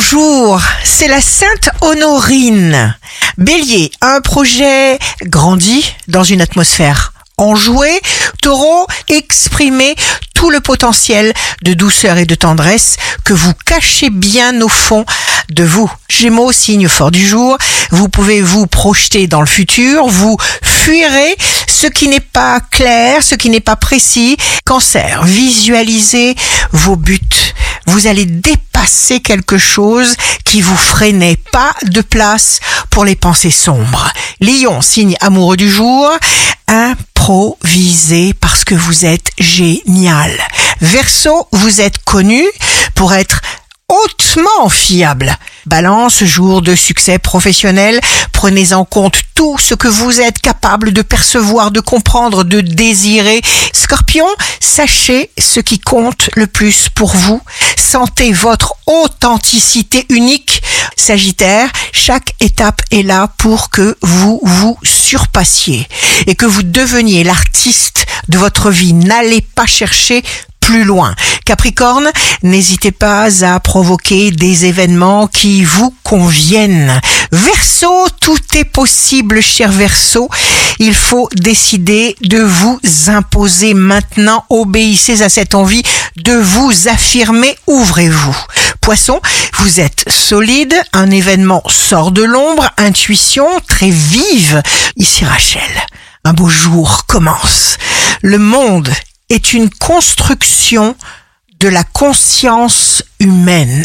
bonjour, c'est la Sainte Honorine. Bélier, un projet grandit dans une atmosphère enjouée. Taureau, exprimez tout le potentiel de douceur et de tendresse que vous cachez bien au fond de vous. Gémeaux, signe fort du jour, vous pouvez vous projeter dans le futur, vous fuirez ce qui n'est pas clair, ce qui n'est pas précis. Cancer, visualisez vos buts. Vous allez dépasser quelque chose qui vous freinait. Pas de place pour les pensées sombres. Lion, signe amoureux du jour, improvisez parce que vous êtes génial. Verseau, vous êtes connu pour être hautement fiable. Balance, jour de succès professionnel, prenez en compte tout ce que vous êtes capable de percevoir, de comprendre, de désirer. Scorpion, sachez ce qui compte le plus pour vous. Sentez votre authenticité unique. Sagittaire, chaque étape est là pour que vous vous surpassiez et que vous deveniez l'artiste de votre vie. N'allez pas chercher plus loin. Capricorne, n'hésitez pas à provoquer des événements qui vous conviennent. Verseau, tout est possible, cher Verseau. Il faut décider de vous imposer maintenant. Obéissez à cette envie de vous affirmer. Ouvrez-vous. Poisson, vous êtes solide. Un événement sort de l'ombre. Intuition très vive. Ici Rachel. Un beau jour commence. Le monde est une construction de la conscience humaine.